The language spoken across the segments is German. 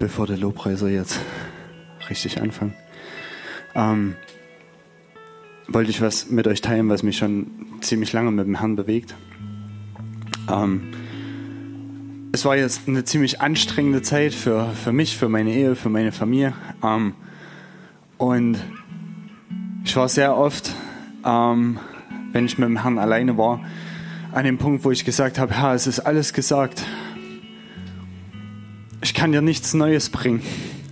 bevor der Lobpreiser jetzt richtig anfängt, ähm, wollte ich was mit euch teilen, was mich schon ziemlich lange mit dem Herrn bewegt. Ähm, es war jetzt eine ziemlich anstrengende Zeit für, für mich, für meine Ehe, für meine Familie. Ähm, und ich war sehr oft, ähm, wenn ich mit dem Herrn alleine war, an dem Punkt, wo ich gesagt habe, Herr, es ist alles gesagt. Ich kann dir nichts Neues bringen.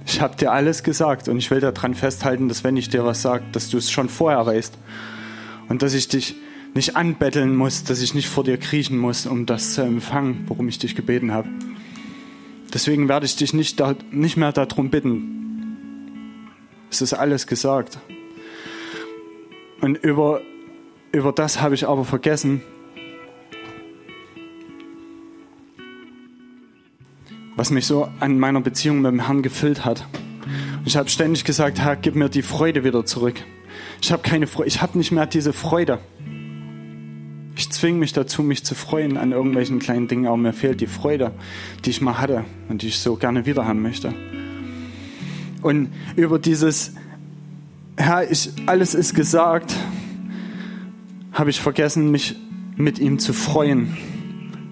Ich habe dir alles gesagt und ich will daran festhalten, dass wenn ich dir was sage, dass du es schon vorher weißt und dass ich dich nicht anbetteln muss, dass ich nicht vor dir kriechen muss, um das zu empfangen, worum ich dich gebeten habe. Deswegen werde ich dich nicht, da, nicht mehr darum bitten. Es ist alles gesagt. Und über, über das habe ich aber vergessen, was mich so an meiner Beziehung mit dem Herrn gefüllt hat. Und ich habe ständig gesagt, Herr, gib mir die Freude wieder zurück. Ich habe keine Freude, ich habe nicht mehr diese Freude. Ich zwinge mich dazu, mich zu freuen an irgendwelchen kleinen Dingen, aber mir fehlt die Freude, die ich mal hatte und die ich so gerne wieder haben möchte. Und über dieses, Herr, ich, alles ist gesagt, habe ich vergessen, mich mit ihm zu freuen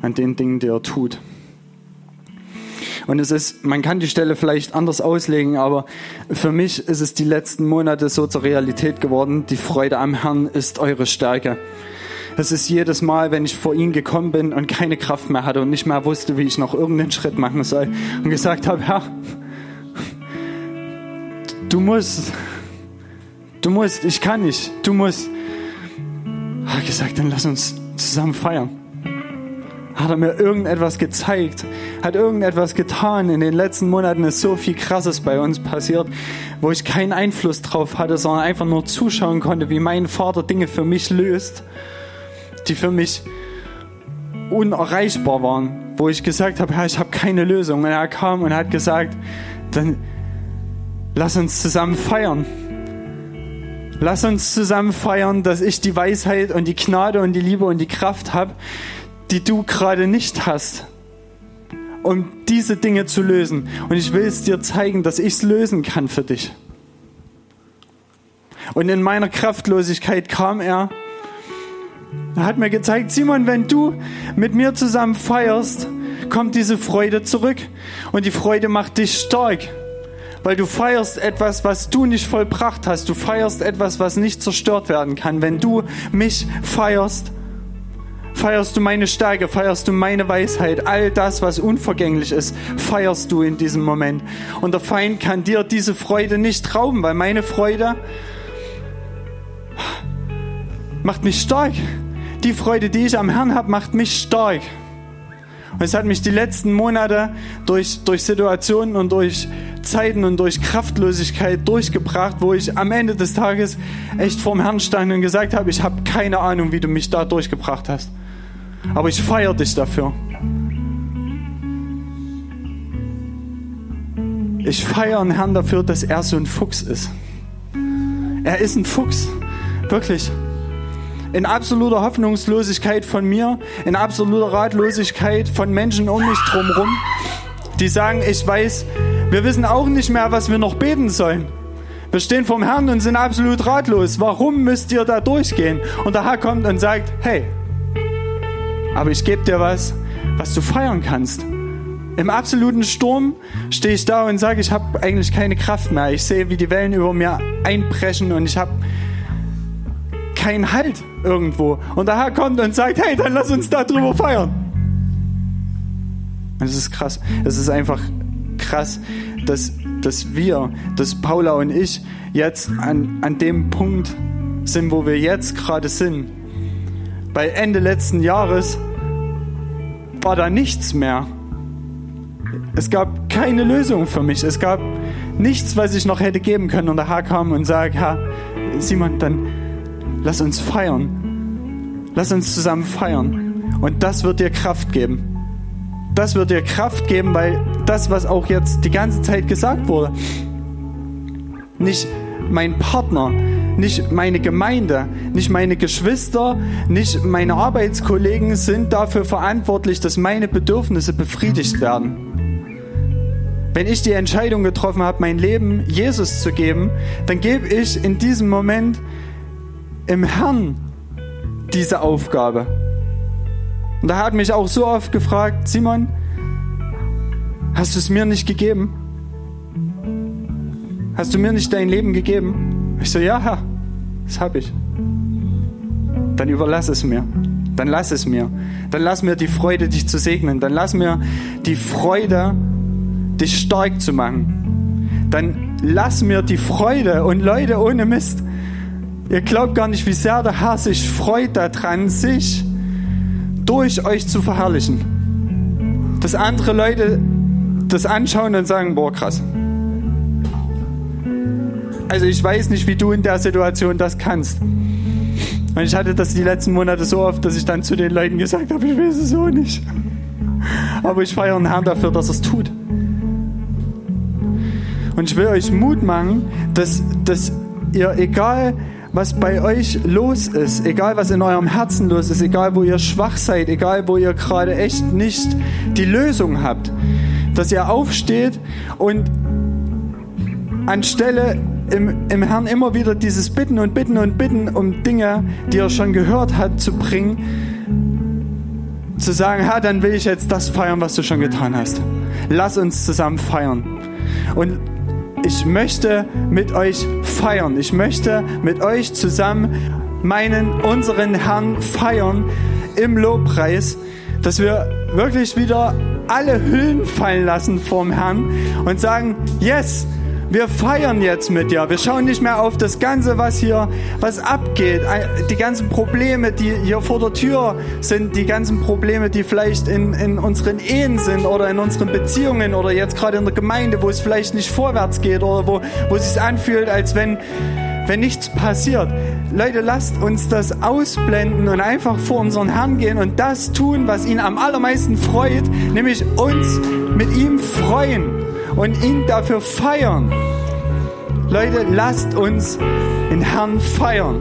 an den Dingen, die er tut. Und es ist, man kann die Stelle vielleicht anders auslegen, aber für mich ist es die letzten Monate so zur Realität geworden. Die Freude am Herrn ist eure Stärke. Es ist jedes Mal, wenn ich vor ihn gekommen bin und keine Kraft mehr hatte und nicht mehr wusste, wie ich noch irgendeinen Schritt machen soll und gesagt habe, Herr, du musst, du musst, ich kann nicht, du musst. Hat gesagt, dann lass uns zusammen feiern hat er mir irgendetwas gezeigt, hat irgendetwas getan. In den letzten Monaten ist so viel Krasses bei uns passiert, wo ich keinen Einfluss drauf hatte, sondern einfach nur zuschauen konnte, wie mein Vater Dinge für mich löst, die für mich unerreichbar waren, wo ich gesagt habe, ja, ich habe keine Lösung. Und er kam und hat gesagt, dann lass uns zusammen feiern. Lass uns zusammen feiern, dass ich die Weisheit und die Gnade und die Liebe und die Kraft habe, die du gerade nicht hast, um diese Dinge zu lösen. Und ich will es dir zeigen, dass ich es lösen kann für dich. Und in meiner Kraftlosigkeit kam er. Er hat mir gezeigt, Simon, wenn du mit mir zusammen feierst, kommt diese Freude zurück. Und die Freude macht dich stark. Weil du feierst etwas, was du nicht vollbracht hast. Du feierst etwas, was nicht zerstört werden kann. Wenn du mich feierst, feierst du meine Stärke, feierst du meine Weisheit, all das, was unvergänglich ist, feierst du in diesem Moment. Und der Feind kann dir diese Freude nicht rauben, weil meine Freude macht mich stark. Die Freude, die ich am Herrn habe, macht mich stark. Und es hat mich die letzten Monate durch, durch Situationen und durch Zeiten und durch Kraftlosigkeit durchgebracht, wo ich am Ende des Tages echt vorm Herrn stand und gesagt habe, ich habe keine Ahnung, wie du mich da durchgebracht hast. Aber ich feiere dich dafür. Ich feiere den Herrn dafür, dass er so ein Fuchs ist. Er ist ein Fuchs. Wirklich. In absoluter Hoffnungslosigkeit von mir, in absoluter Ratlosigkeit von Menschen um mich drumherum, die sagen, ich weiß, wir wissen auch nicht mehr, was wir noch beten sollen. Wir stehen vom Herrn und sind absolut ratlos. Warum müsst ihr da durchgehen? Und der Herr kommt und sagt, hey, aber ich gebe dir was, was du feiern kannst. Im absoluten Sturm stehe ich da und sage, ich habe eigentlich keine Kraft mehr. Ich sehe, wie die Wellen über mir einbrechen und ich habe keinen Halt irgendwo. Und der Herr kommt und sagt, hey, dann lass uns da drüber feiern. Und es ist krass. Es ist einfach krass, dass, dass wir, dass Paula und ich jetzt an, an dem Punkt sind, wo wir jetzt gerade sind. Bei Ende letzten Jahres war da nichts mehr. Es gab keine Lösung für mich. Es gab nichts, was ich noch hätte geben können. Und der Herr kam und sagte, Herr, Simon, dann lass uns feiern. Lass uns zusammen feiern. Und das wird dir Kraft geben. Das wird dir Kraft geben, weil das, was auch jetzt die ganze Zeit gesagt wurde, nicht mein Partner, nicht meine Gemeinde, nicht meine Geschwister, nicht meine Arbeitskollegen sind dafür verantwortlich, dass meine Bedürfnisse befriedigt werden. Wenn ich die Entscheidung getroffen habe, mein Leben Jesus zu geben, dann gebe ich in diesem Moment im Herrn diese Aufgabe. Und da hat mich auch so oft gefragt, Simon, hast du es mir nicht gegeben? Hast du mir nicht dein Leben gegeben? Ich so, ja, Herr, das habe ich. Dann überlass es mir. Dann lass es mir. Dann lass mir die Freude, dich zu segnen. Dann lass mir die Freude, dich stark zu machen. Dann lass mir die Freude und Leute ohne Mist. Ihr glaubt gar nicht, wie sehr der Herr sich freut daran, sich durch euch zu verherrlichen. Dass andere Leute das anschauen und sagen, boah, krass. Also ich weiß nicht, wie du in der Situation das kannst. Und ich hatte das die letzten Monate so oft, dass ich dann zu den Leuten gesagt habe, ich weiß es so nicht. Aber ich feiere den Herrn dafür, dass er es tut. Und ich will euch Mut machen, dass, dass ihr, egal was bei euch los ist, egal was in eurem Herzen los ist, egal wo ihr schwach seid, egal wo ihr gerade echt nicht die Lösung habt, dass ihr aufsteht und anstelle im, im Herrn immer wieder dieses Bitten und Bitten und Bitten um Dinge, die er schon gehört hat, zu bringen, zu sagen, Herr, dann will ich jetzt das feiern, was du schon getan hast. Lass uns zusammen feiern. Und ich möchte mit euch feiern. Ich möchte mit euch zusammen meinen, unseren Herrn feiern im Lobpreis, dass wir wirklich wieder alle Hüllen fallen lassen vorm Herrn und sagen, yes, wir feiern jetzt mit dir. Wir schauen nicht mehr auf das Ganze, was hier, was abgeht. Die ganzen Probleme, die hier vor der Tür sind, die ganzen Probleme, die vielleicht in, in unseren Ehen sind oder in unseren Beziehungen oder jetzt gerade in der Gemeinde, wo es vielleicht nicht vorwärts geht oder wo, wo es sich anfühlt, als wenn, wenn nichts passiert. Leute, lasst uns das ausblenden und einfach vor unseren Herrn gehen und das tun, was ihn am allermeisten freut, nämlich uns mit ihm freuen und ihn dafür feiern. Leute, lasst uns den Herrn feiern.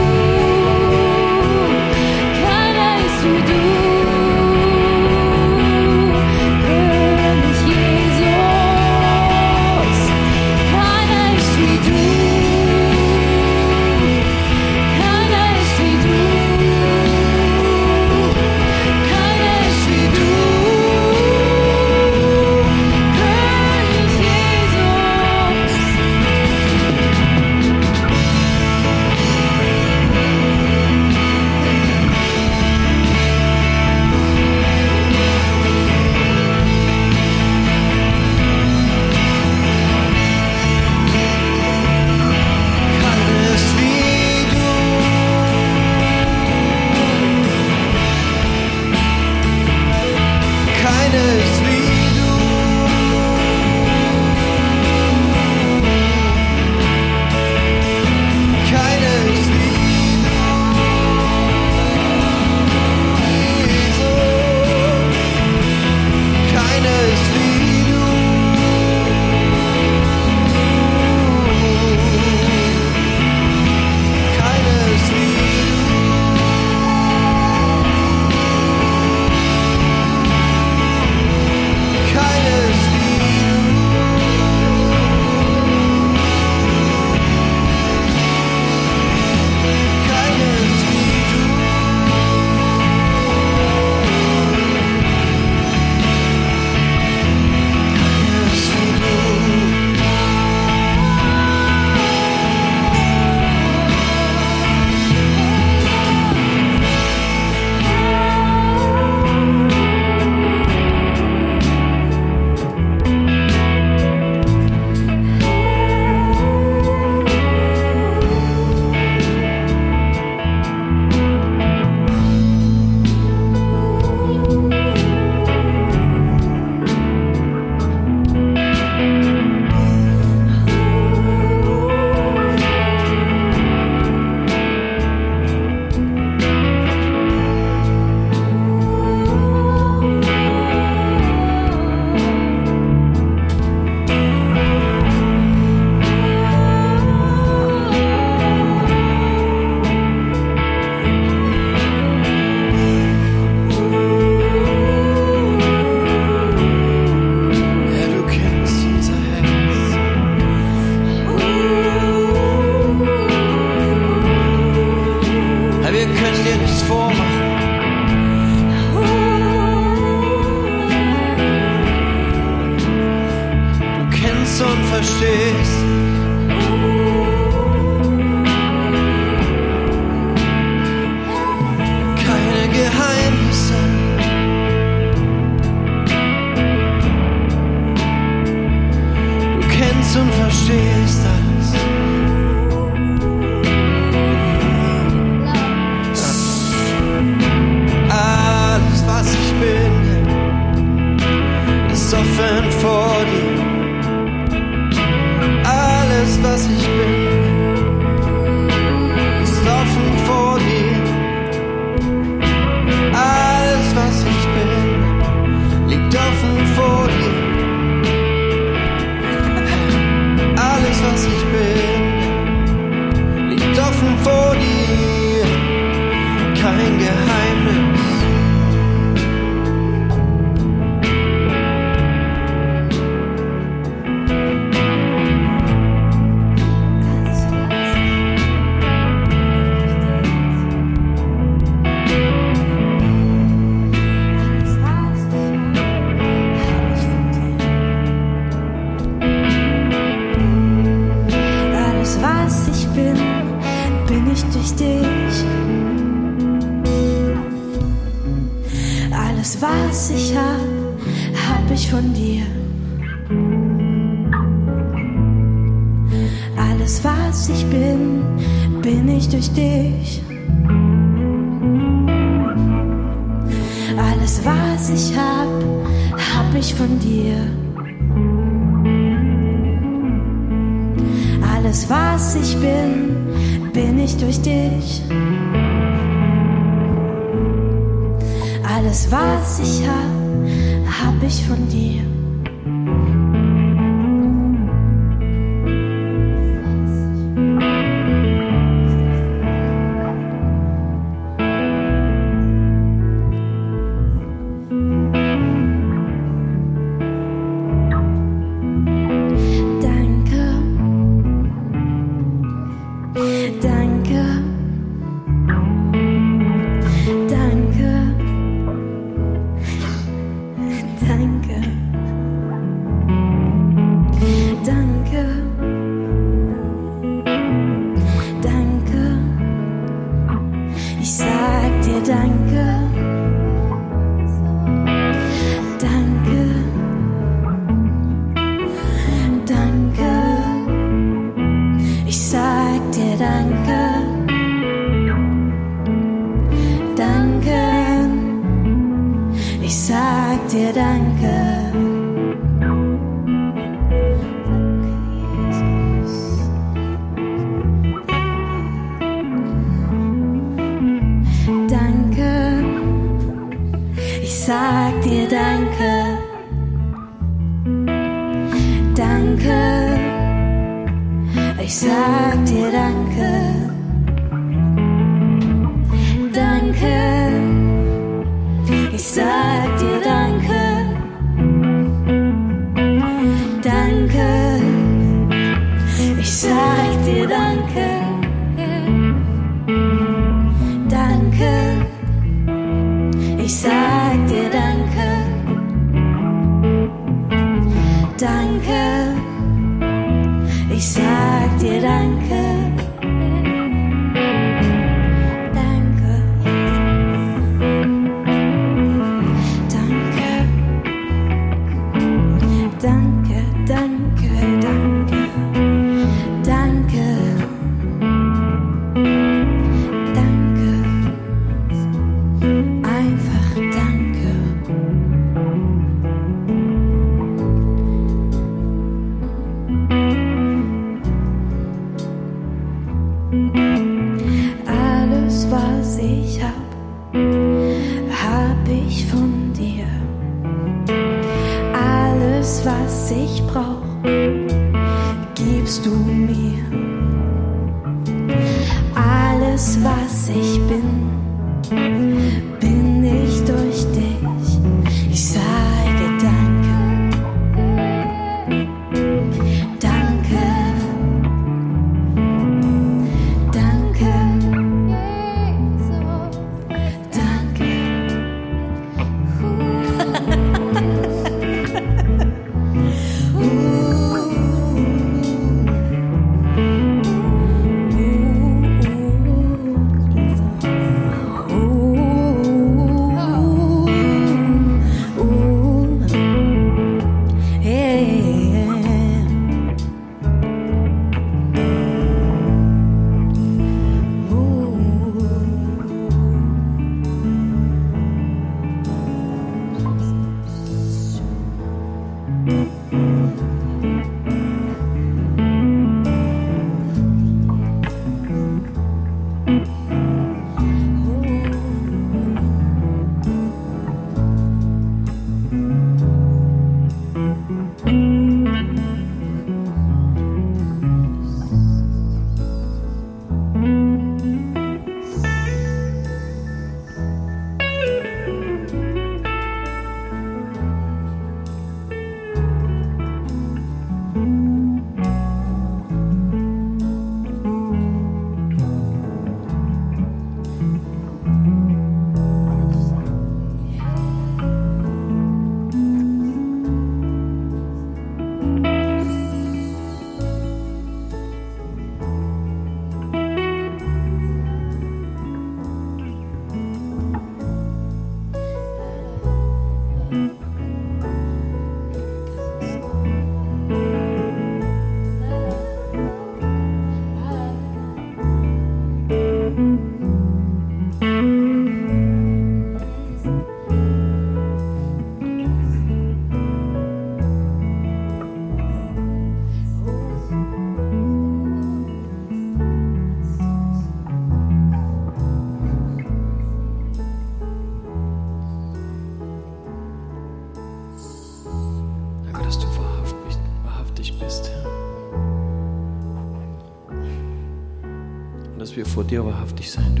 dir wahrhaftig sein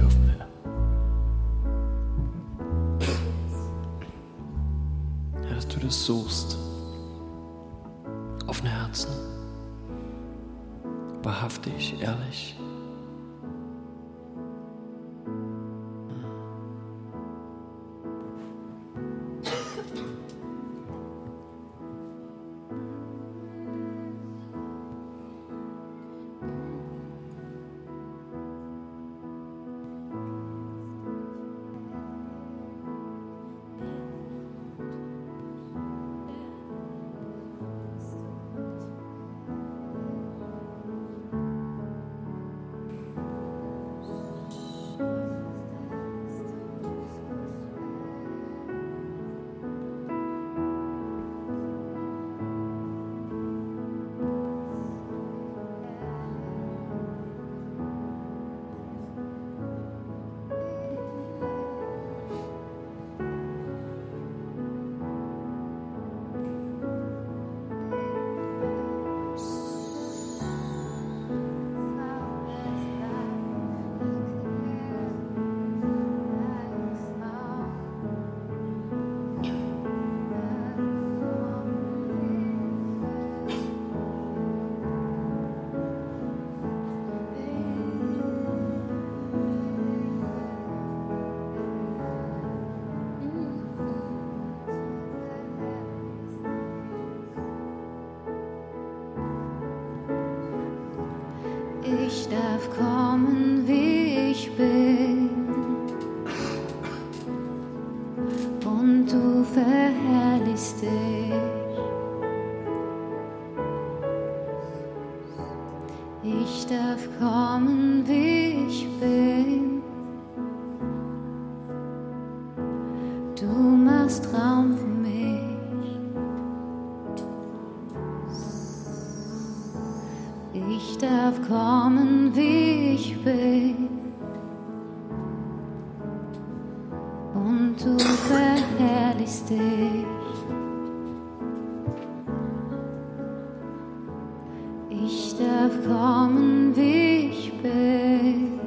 Ich darf kommen, wie ich bin.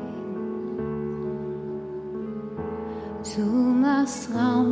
Du machst Raum.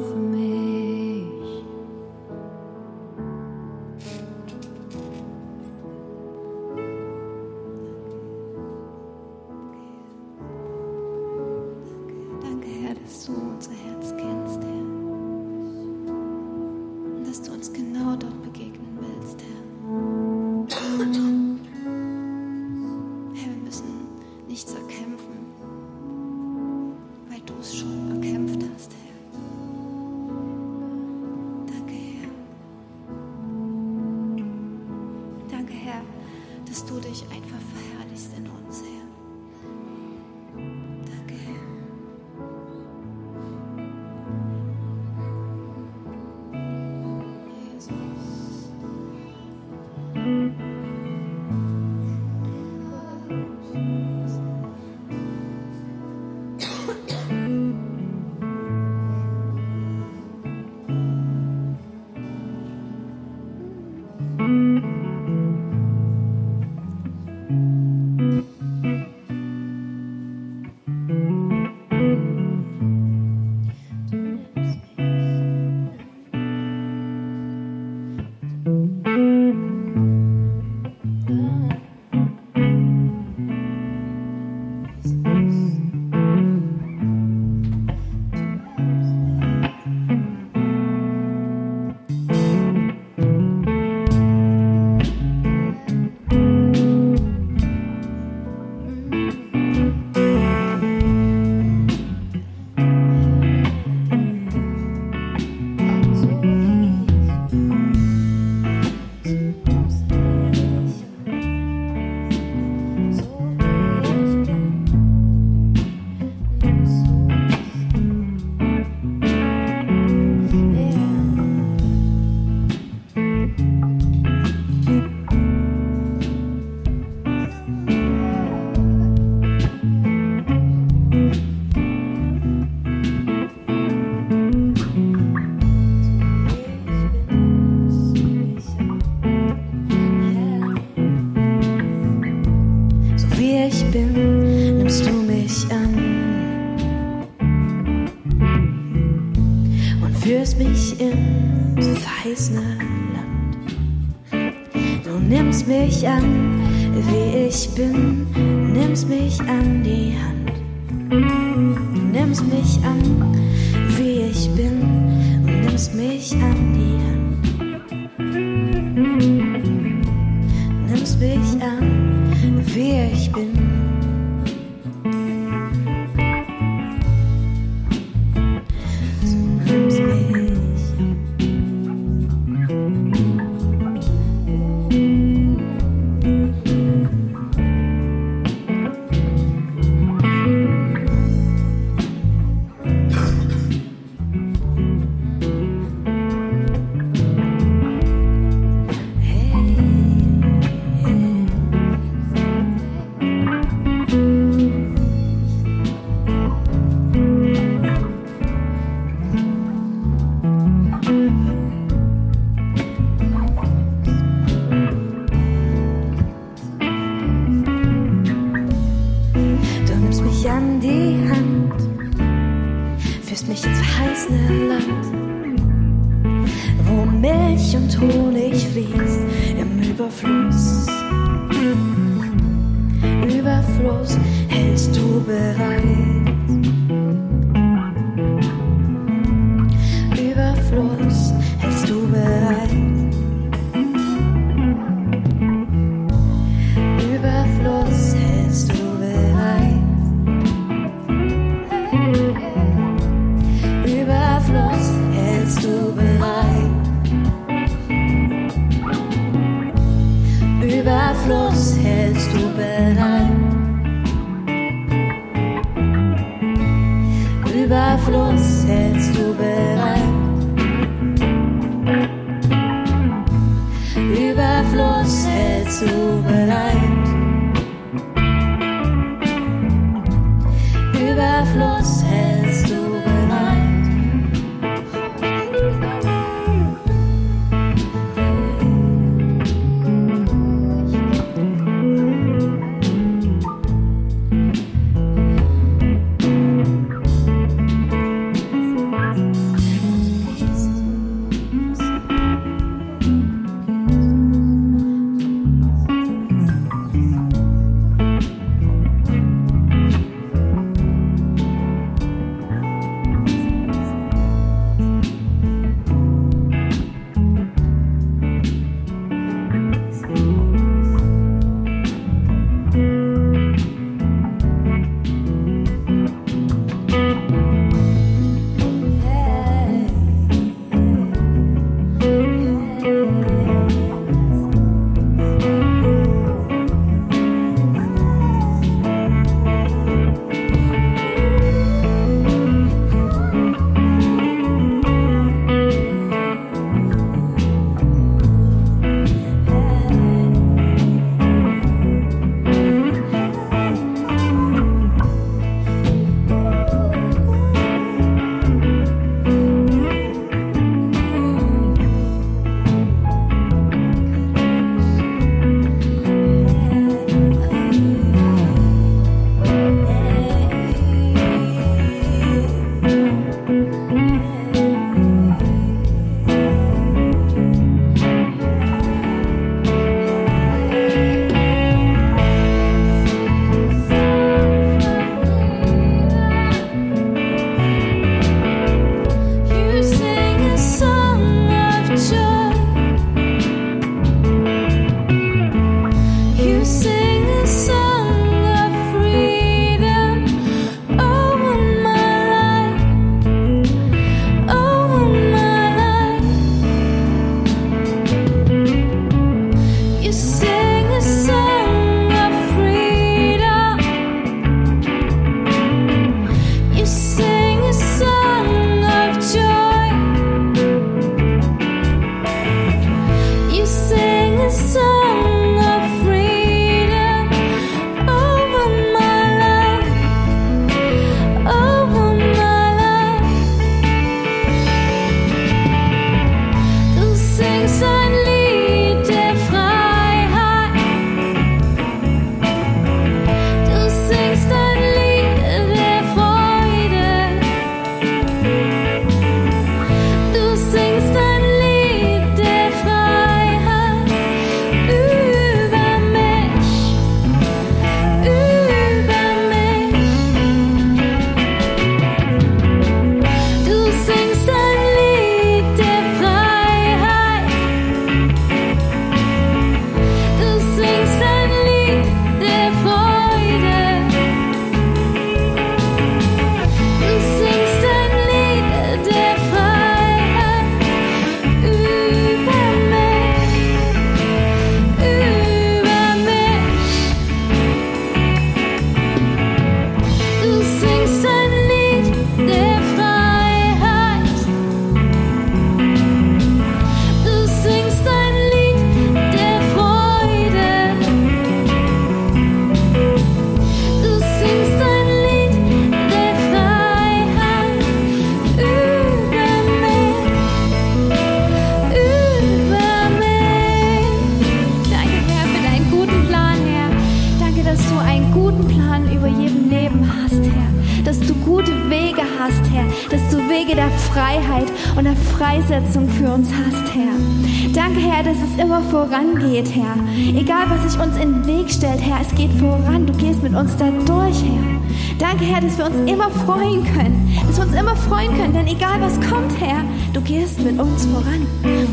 Freuen können. Dass wir uns immer freuen können, denn egal was kommt, Herr, du gehst mit uns voran.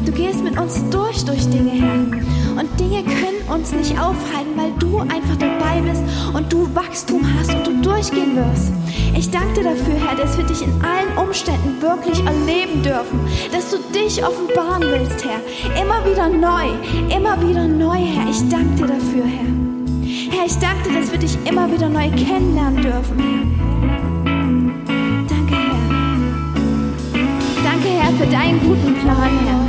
Du gehst mit uns durch, durch Dinge, Herr. Und Dinge können uns nicht aufhalten, weil du einfach dabei bist und du Wachstum hast und du durchgehen wirst. Ich danke dir dafür, Herr, dass wir dich in allen Umständen wirklich erleben dürfen, dass du dich offenbaren willst, Herr. Immer wieder neu, immer wieder neu, Herr. Ich danke dir dafür, Herr. Herr, ich danke dir, dass wir dich immer wieder neu kennenlernen dürfen, Herr. Für deinen guten Plan, Herr.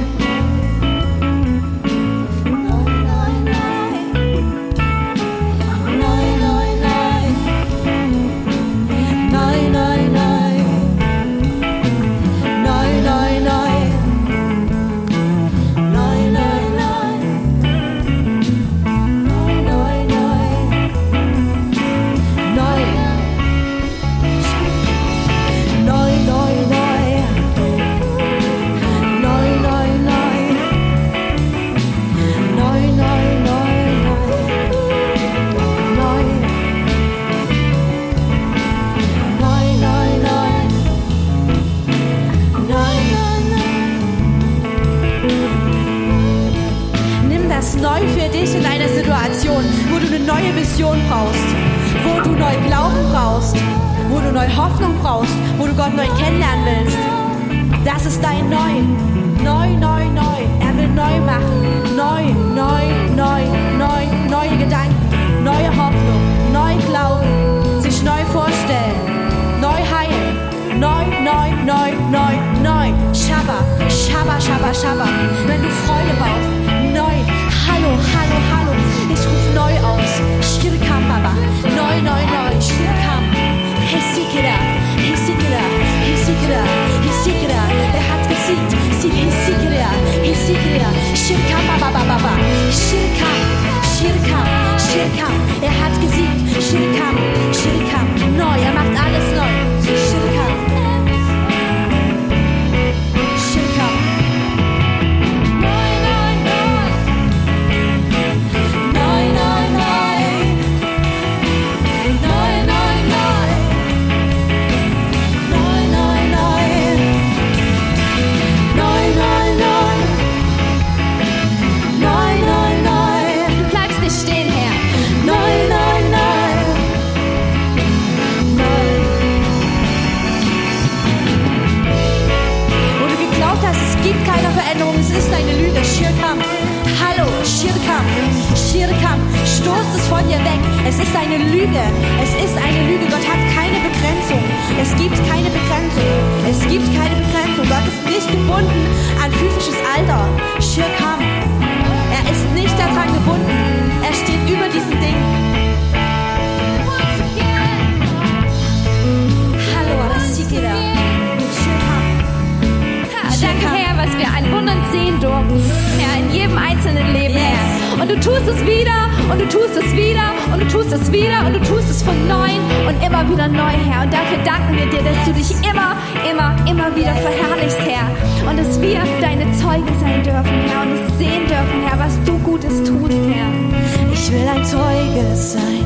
Tust es wieder und du tust es von neuem und immer wieder neu, Herr. Und dafür danken wir dir, dass du dich immer, immer, immer wieder verherrlichst, Herr. Und dass wir deine Zeugen sein dürfen, Herr. Und es sehen dürfen, Herr, was du Gutes tust, Herr. Ich will ein Zeuge sein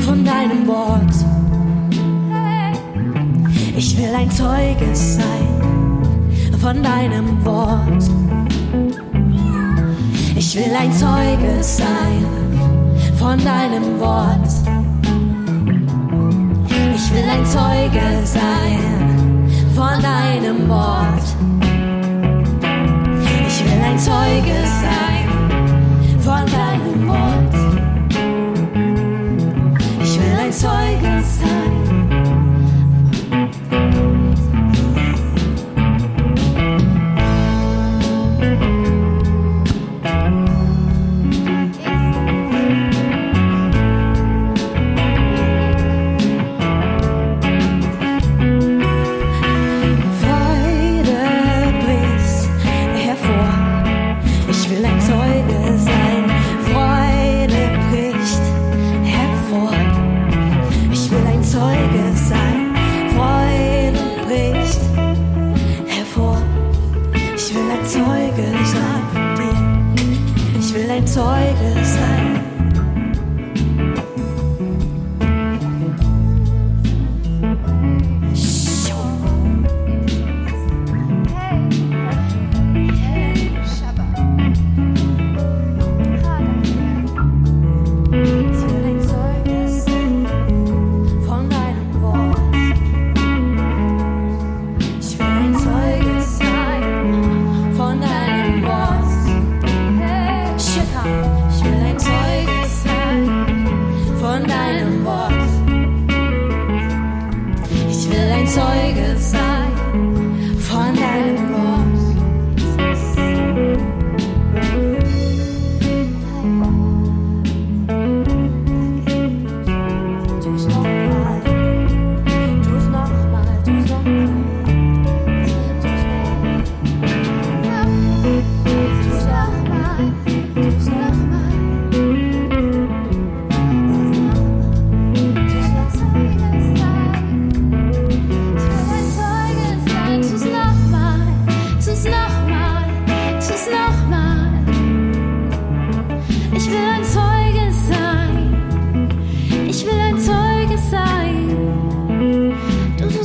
von deinem Wort. Ich will ein Zeuge sein von deinem Wort. Ich will ein Zeuge sein von deinem Wort. Ich will ein Zeuge sein von deinem Wort. Ich will ein Zeuge sein von deinem Wort. Ich will ein Zeuge sein.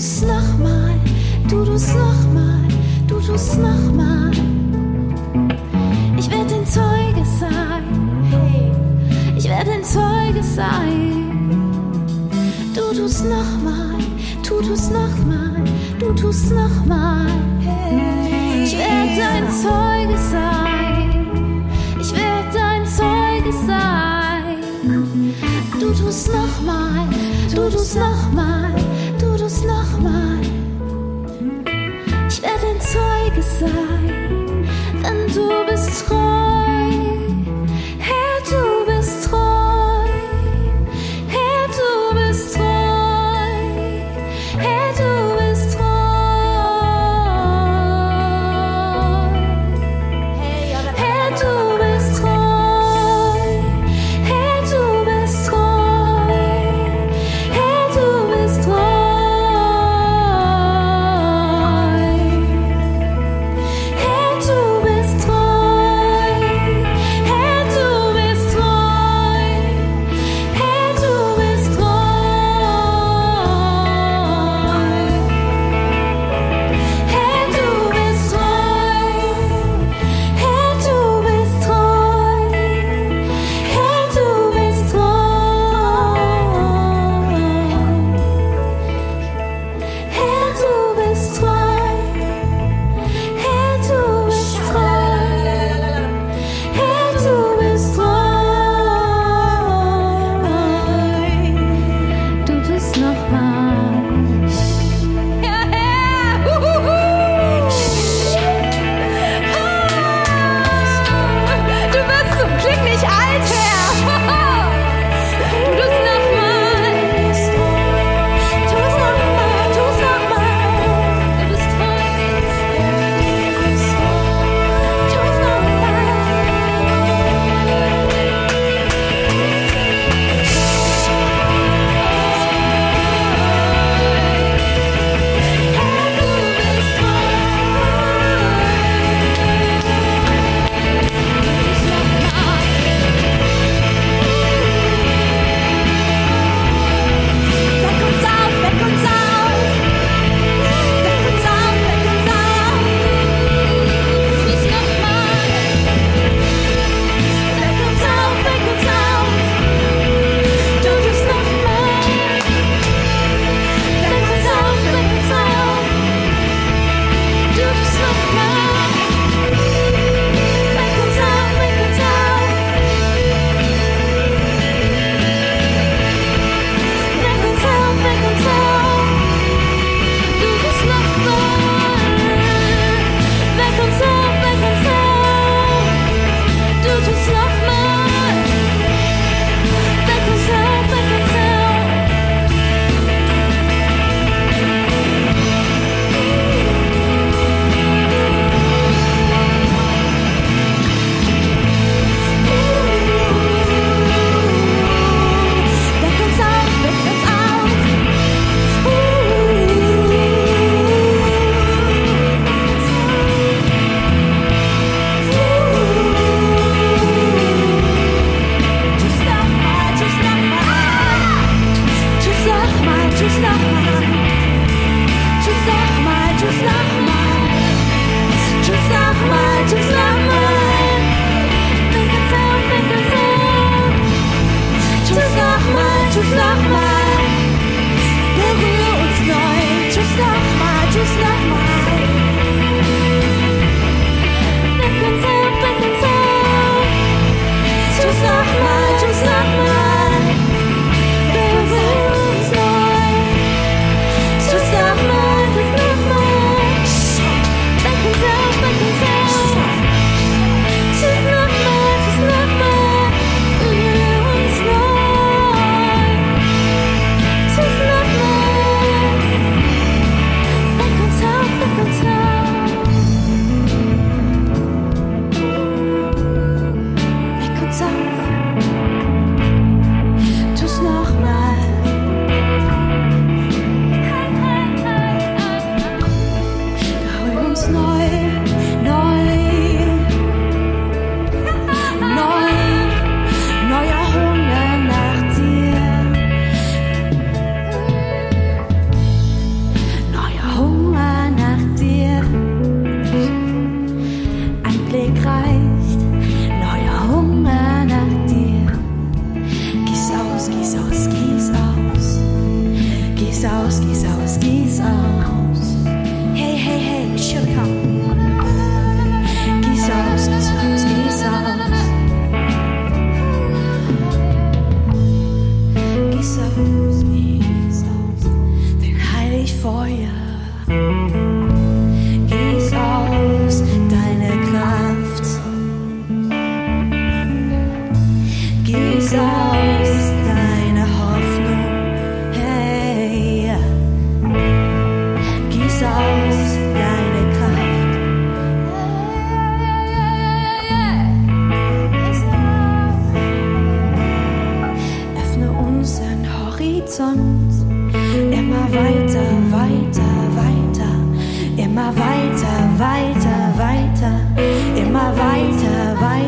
tu's nochmal, du tu's nochmal, du tu's nochmal. Ich werde ein Zeuge sein, hey, ich werde ein Zeuge sein. Du tu's nochmal, tu tu's nochmal, du tu's nochmal. Hey, ich werde ein Zeuge sein, ich werde ein Zeuge sein. Du tu's nochmal, du tu's nochmal es nochmal. Ich werde ein Zeuge sein, denn du bist treu.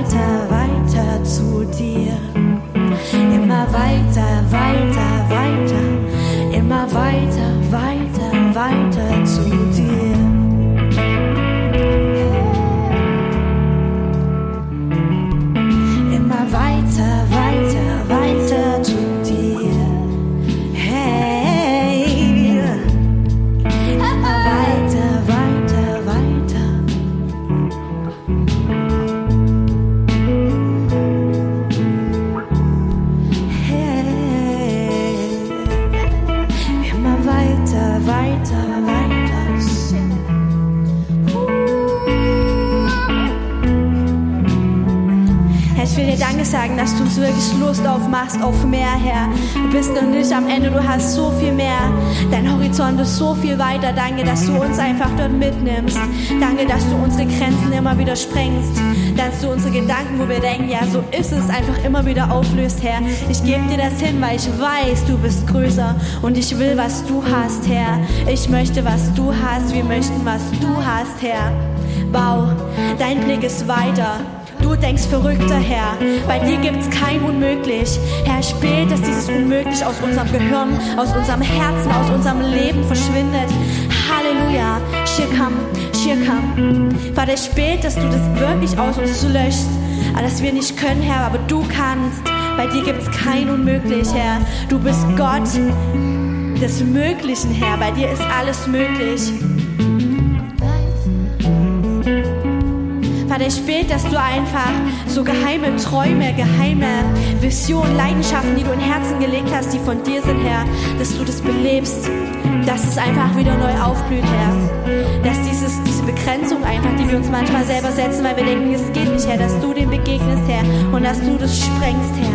Weiter, weiter, zu dir. Immer weiter, weiter, weiter. Immer weiter, weiter, sagen, dass du uns wirklich Lust aufmachst auf mehr, Herr. Du bist noch nicht am Ende, du hast so viel mehr. Dein Horizont ist so viel weiter. Danke, dass du uns einfach dort mitnimmst. Danke, dass du unsere Grenzen immer wieder sprengst. Dass du unsere Gedanken, wo wir denken, ja, so ist es, einfach immer wieder auflöst, Herr. Ich gebe dir das hin, weil ich weiß, du bist größer und ich will, was du hast, Herr. Ich möchte, was du hast. Wir möchten, was du hast, Herr. Bau, dein Blick ist weiter. Du denkst verrückter, Herr. Bei dir gibt's kein Unmöglich. Herr, ich bete, dass dieses Unmöglich aus unserem Gehirn, aus unserem Herzen, aus unserem Leben verschwindet. Halleluja. Shirkam, Shirkam. Vater, ich bete, dass du das wirklich aus uns löschst. Dass wir nicht können, Herr, aber du kannst. Bei dir gibt's kein Unmöglich, Herr. Du bist Gott des Möglichen, Herr. Bei dir ist alles möglich. Vater, ich bete, dass du einfach so geheime Träume, geheime Visionen, Leidenschaften, die du in Herzen gelegt hast, die von dir sind, Herr, dass du das belebst, dass es einfach wieder neu aufblüht, Herr. Dass dieses, diese Begrenzung einfach, die wir uns manchmal selber setzen, weil wir denken, es geht nicht, Herr, dass du dem begegnest, Herr, und dass du das sprengst, Herr.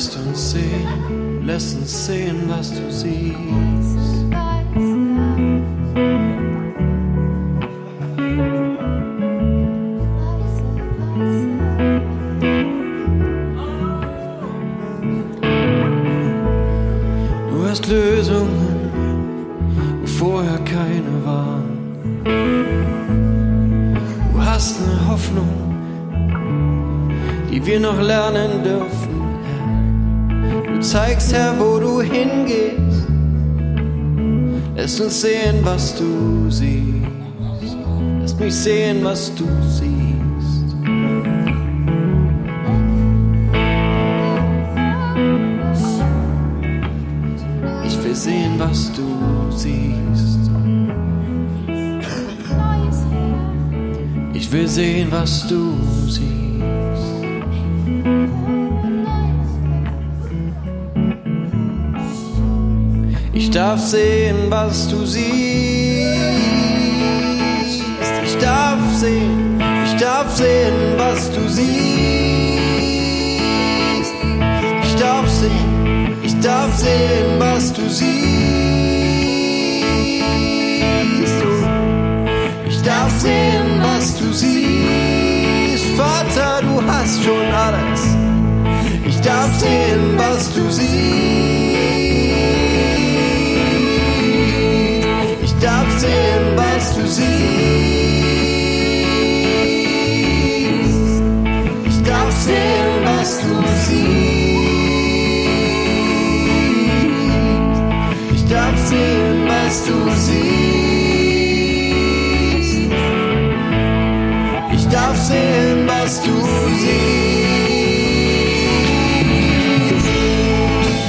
Lässt uns sehen, lässt uns sehen, was du siehst. Noch lernen dürfen. Du zeigst, Herr, wo du hingehst. Lass uns sehen, was du siehst. Lass mich sehen, was du siehst. Ich will sehen, was du siehst. Ich will sehen, was du darf sehen, was du siehst. Ich darf sehen, ich darf sehen, was du siehst. Ich darf sehen, ich darf sehen, was du siehst. Ich darf sehen, was du siehst. Vater, du hast schon alles. Ich darf sehen, was du siehst. Was du siehst. Ich darf sehen, was du siehst.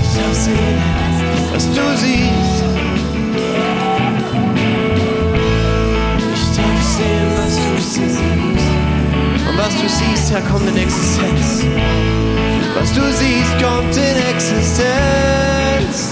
Ich darf sehen, was du siehst. Ich darf sehen, was du siehst. Und was du siehst, Herr, kommt in Existenz. Was du siehst, kommt in Existenz.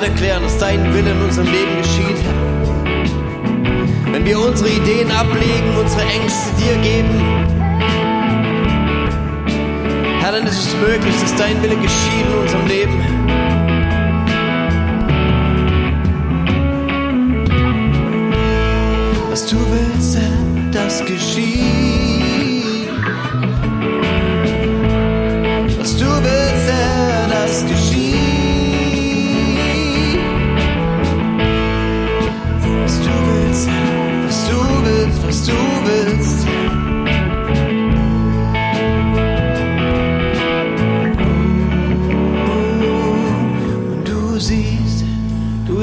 bereit erklären, dass dein Wille in unserem Leben geschieht. Wenn wir unsere Ideen ablegen, unsere Ängste dir geben, Herr, dann ist es möglich, dass dein Wille geschieht in unserem Leben. Was du willst, das geschieht.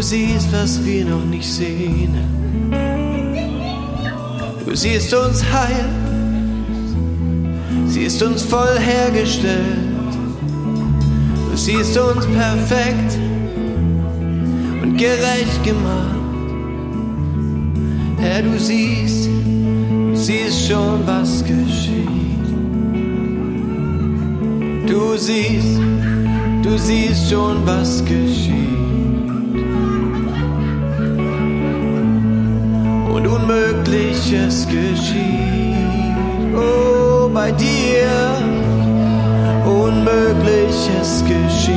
Siehst, was wir noch nicht sehen. Du siehst uns heil, siehst uns voll hergestellt. Du siehst uns perfekt und gerecht gemacht. Herr, du siehst, du siehst schon, was geschieht. Du siehst, du siehst schon, was geschieht. Unmögliches geschieht. Oh, bei dir, Unmögliches geschieht.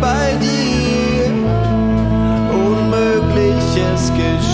Bei dir, Unmögliches geschieht.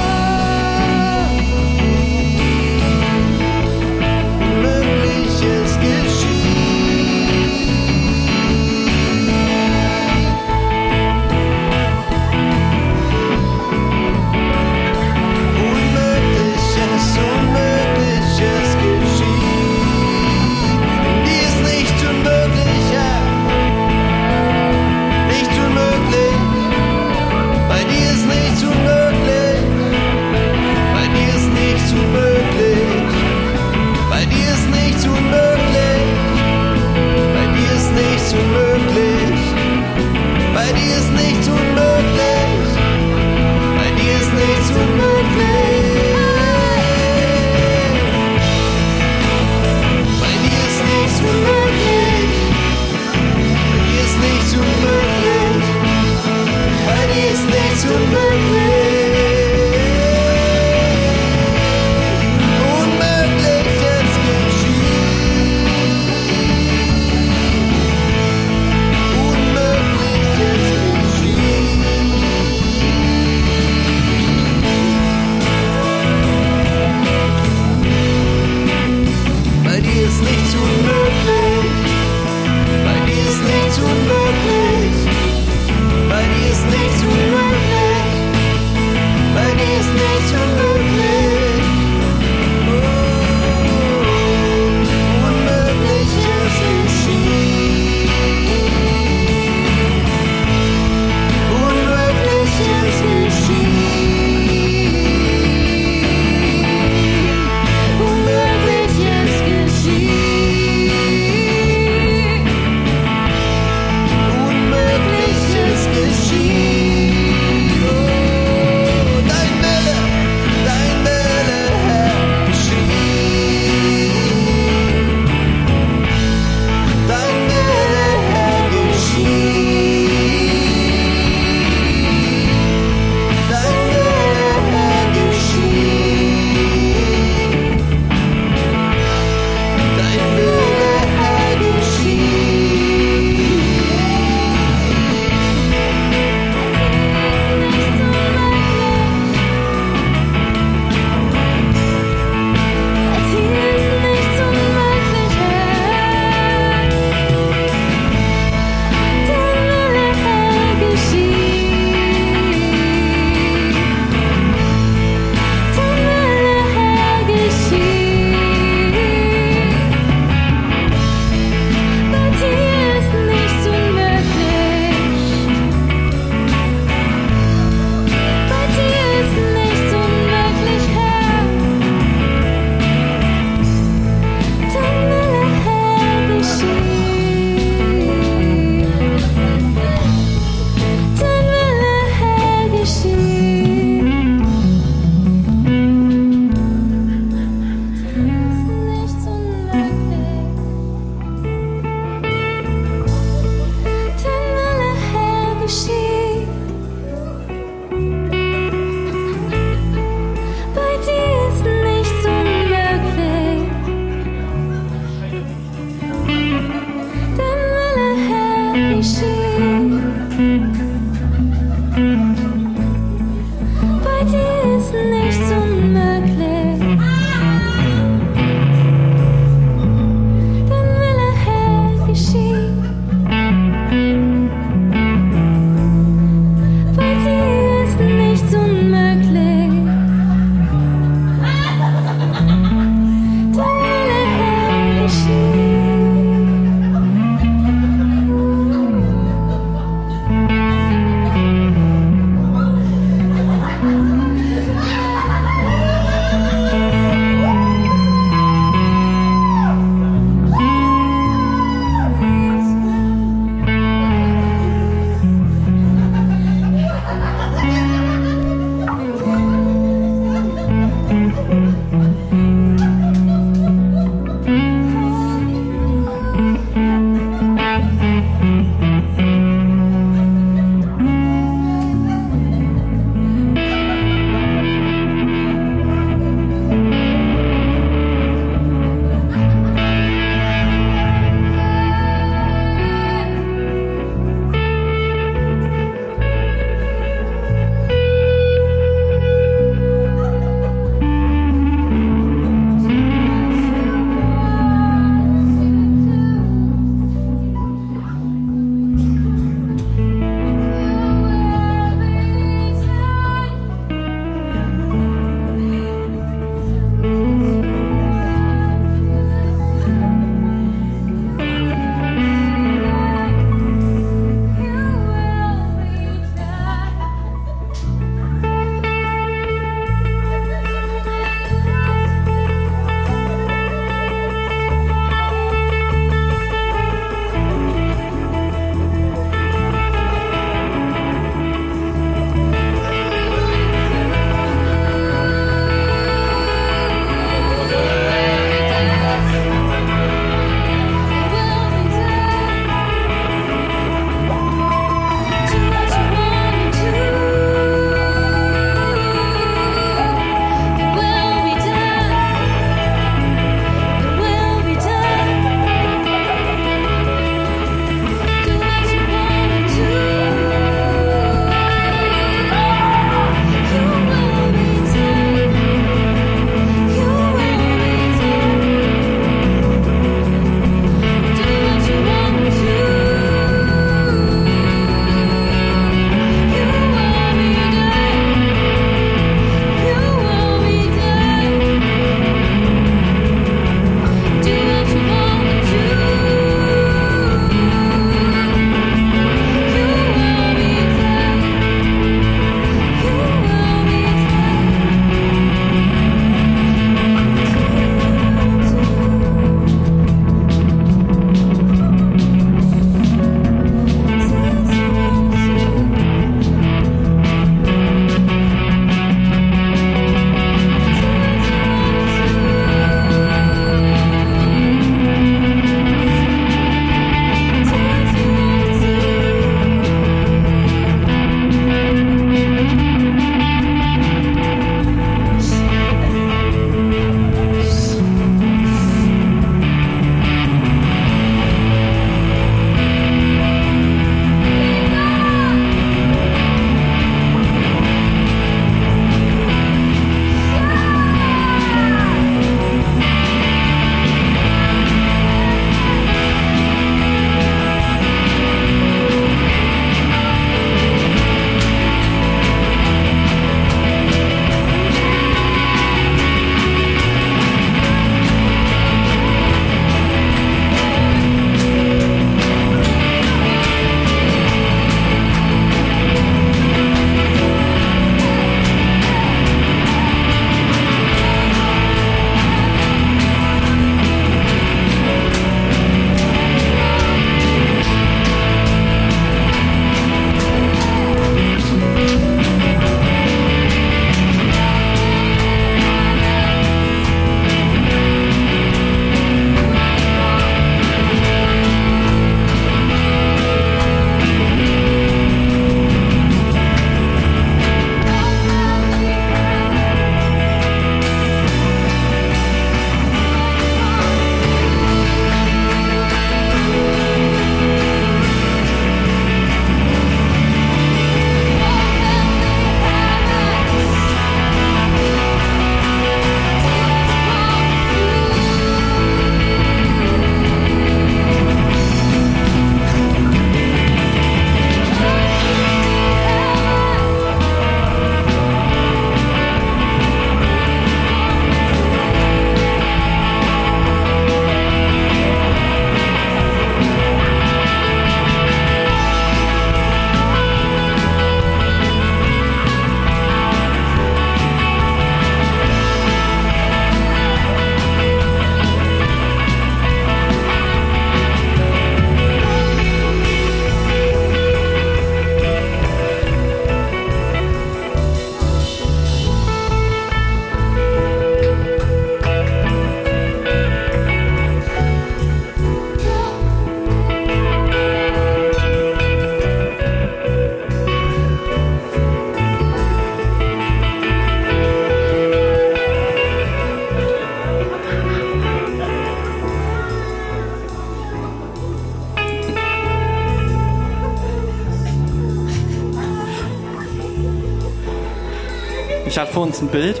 Vor uns ein Bild.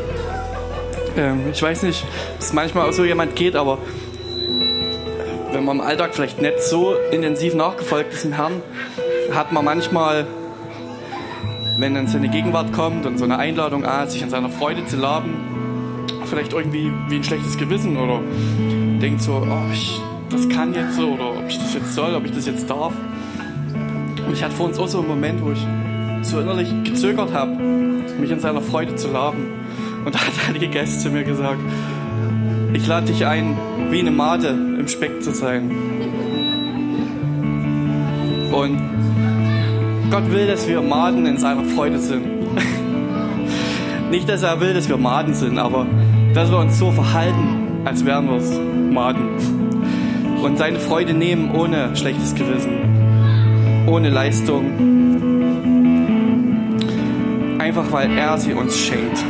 Ähm, ich weiß nicht, ob es manchmal auch so jemand geht, aber wenn man im Alltag vielleicht nicht so intensiv nachgefolgt ist im Herrn, hat man manchmal, wenn dann seine Gegenwart kommt und so eine Einladung ah, sich an seiner Freude zu laben, vielleicht irgendwie wie ein schlechtes Gewissen oder denkt so, oh, ich, das kann jetzt so oder ob ich das jetzt soll, ob ich das jetzt darf. Und ich hatte vor uns auch so einen Moment, wo ich so innerlich gezögert habe, mich in seiner Freude zu laben. Und da hat Heilige Geist zu mir gesagt, ich lade dich ein, wie eine Made im Speck zu sein. Und Gott will, dass wir Maden in seiner Freude sind. Nicht, dass er will, dass wir Maden sind, aber dass wir uns so verhalten, als wären wir es Maden. Und seine Freude nehmen ohne schlechtes Gewissen, ohne Leistung. Einfach weil er sie uns schenkt.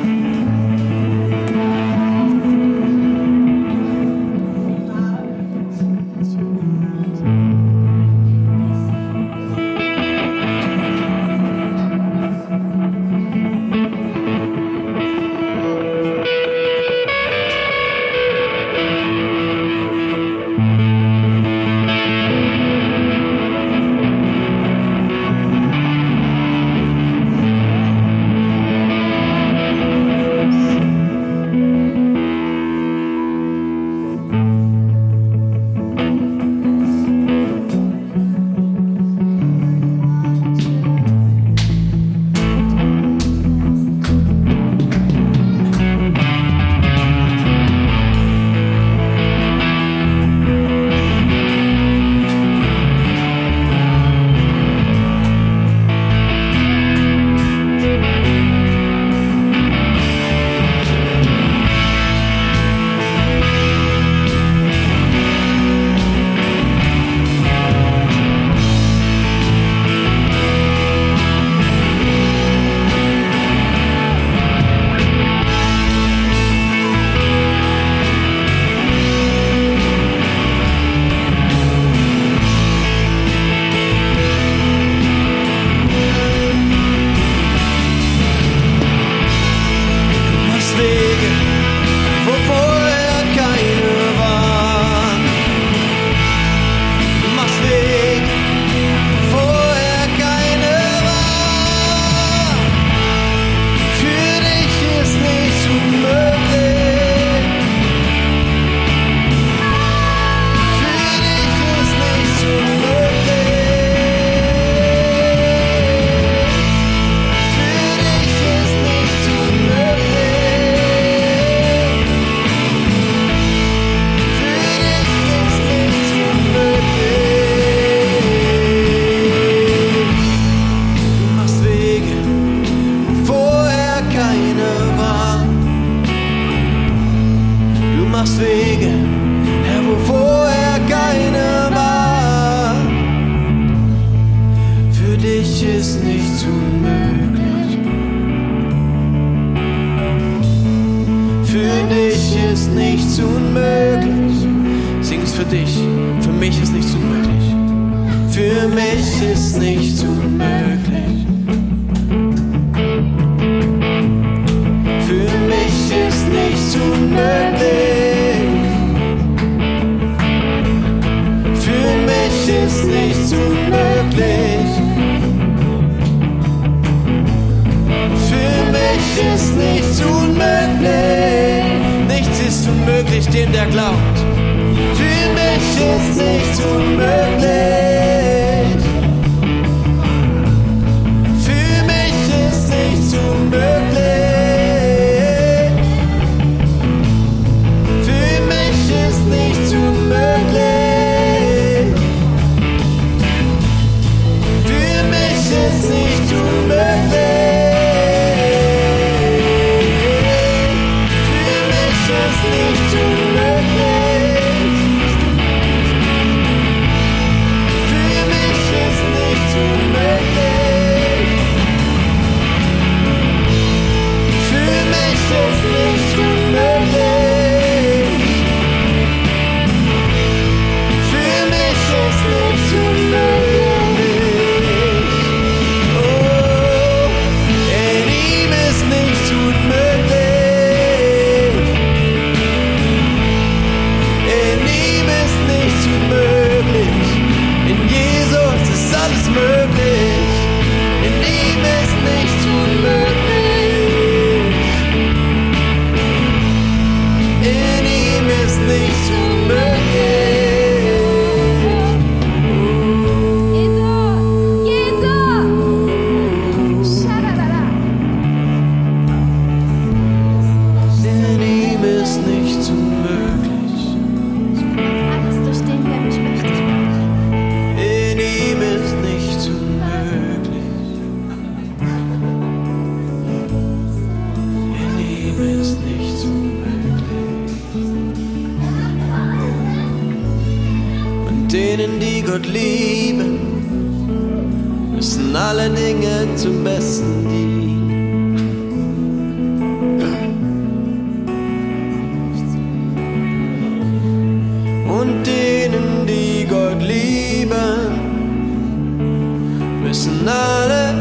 Alle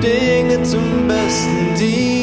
Dinge zum Besten dienen.